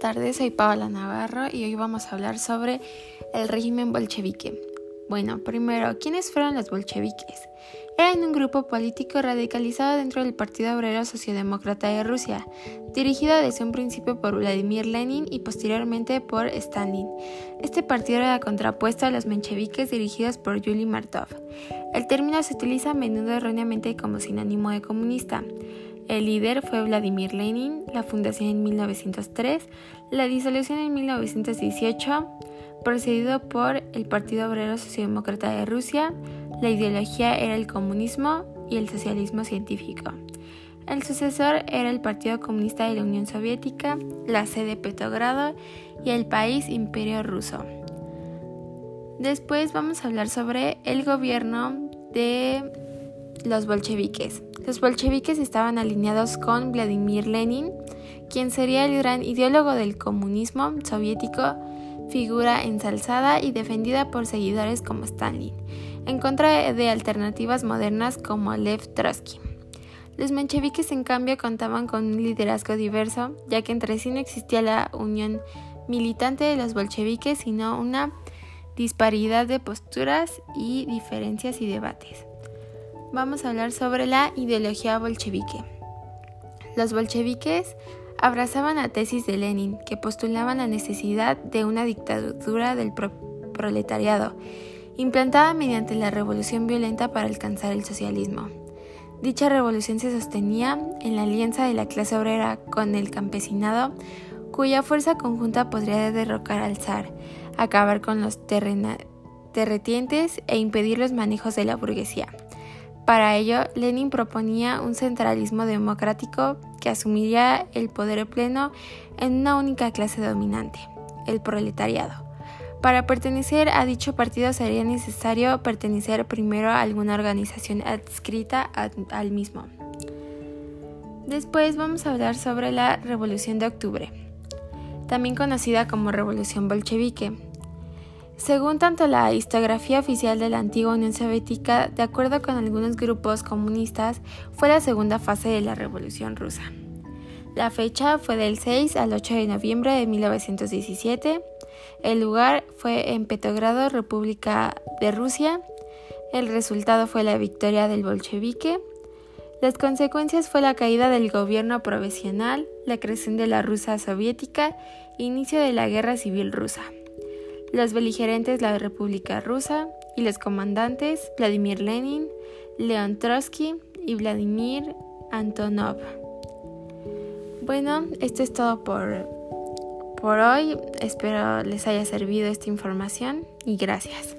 tardes, soy Paola Navarro y hoy vamos a hablar sobre el régimen bolchevique. Bueno, primero, ¿quiénes fueron los bolcheviques? Eran un grupo político radicalizado dentro del Partido Obrero Sociodemócrata de Rusia, dirigido desde un principio por Vladimir Lenin y posteriormente por Stalin. Este partido era contrapuesto a los mencheviques dirigidos por Yuli Martov. El término se utiliza a menudo erróneamente como sinónimo de comunista. El líder fue Vladimir Lenin, la fundación en 1903, la disolución en 1918, precedido por el Partido Obrero Socialdemócrata de Rusia, la ideología era el comunismo y el socialismo científico. El sucesor era el Partido Comunista de la Unión Soviética, la sede Petrogrado y el país Imperio Ruso. Después vamos a hablar sobre el gobierno de los bolcheviques. Los bolcheviques estaban alineados con Vladimir Lenin, quien sería el gran ideólogo del comunismo soviético, figura ensalzada y defendida por seguidores como Stalin, en contra de alternativas modernas como Lev Trotsky. Los mencheviques, en cambio, contaban con un liderazgo diverso, ya que entre sí no existía la unión militante de los bolcheviques, sino una disparidad de posturas y diferencias y debates vamos a hablar sobre la ideología bolchevique. Los bolcheviques abrazaban la tesis de Lenin, que postulaban la necesidad de una dictadura del proletariado, implantada mediante la revolución violenta para alcanzar el socialismo. Dicha revolución se sostenía en la alianza de la clase obrera con el campesinado, cuya fuerza conjunta podría derrocar al zar, acabar con los terretientes e impedir los manejos de la burguesía. Para ello, Lenin proponía un centralismo democrático que asumiría el poder pleno en una única clase dominante, el proletariado. Para pertenecer a dicho partido sería necesario pertenecer primero a alguna organización adscrita al mismo. Después vamos a hablar sobre la Revolución de Octubre, también conocida como Revolución Bolchevique, según tanto la historiografía oficial de la antigua Unión Soviética, de acuerdo con algunos grupos comunistas, fue la segunda fase de la Revolución Rusa. La fecha fue del 6 al 8 de noviembre de 1917. El lugar fue en Petrogrado, República de Rusia. El resultado fue la victoria del bolchevique. Las consecuencias fue la caída del gobierno provisional, la creación de la Rusia soviética, inicio de la Guerra Civil Rusa los beligerantes la República Rusa y los comandantes Vladimir Lenin, Leon Trotsky y Vladimir Antonov. Bueno, esto es todo por, por hoy. Espero les haya servido esta información y gracias.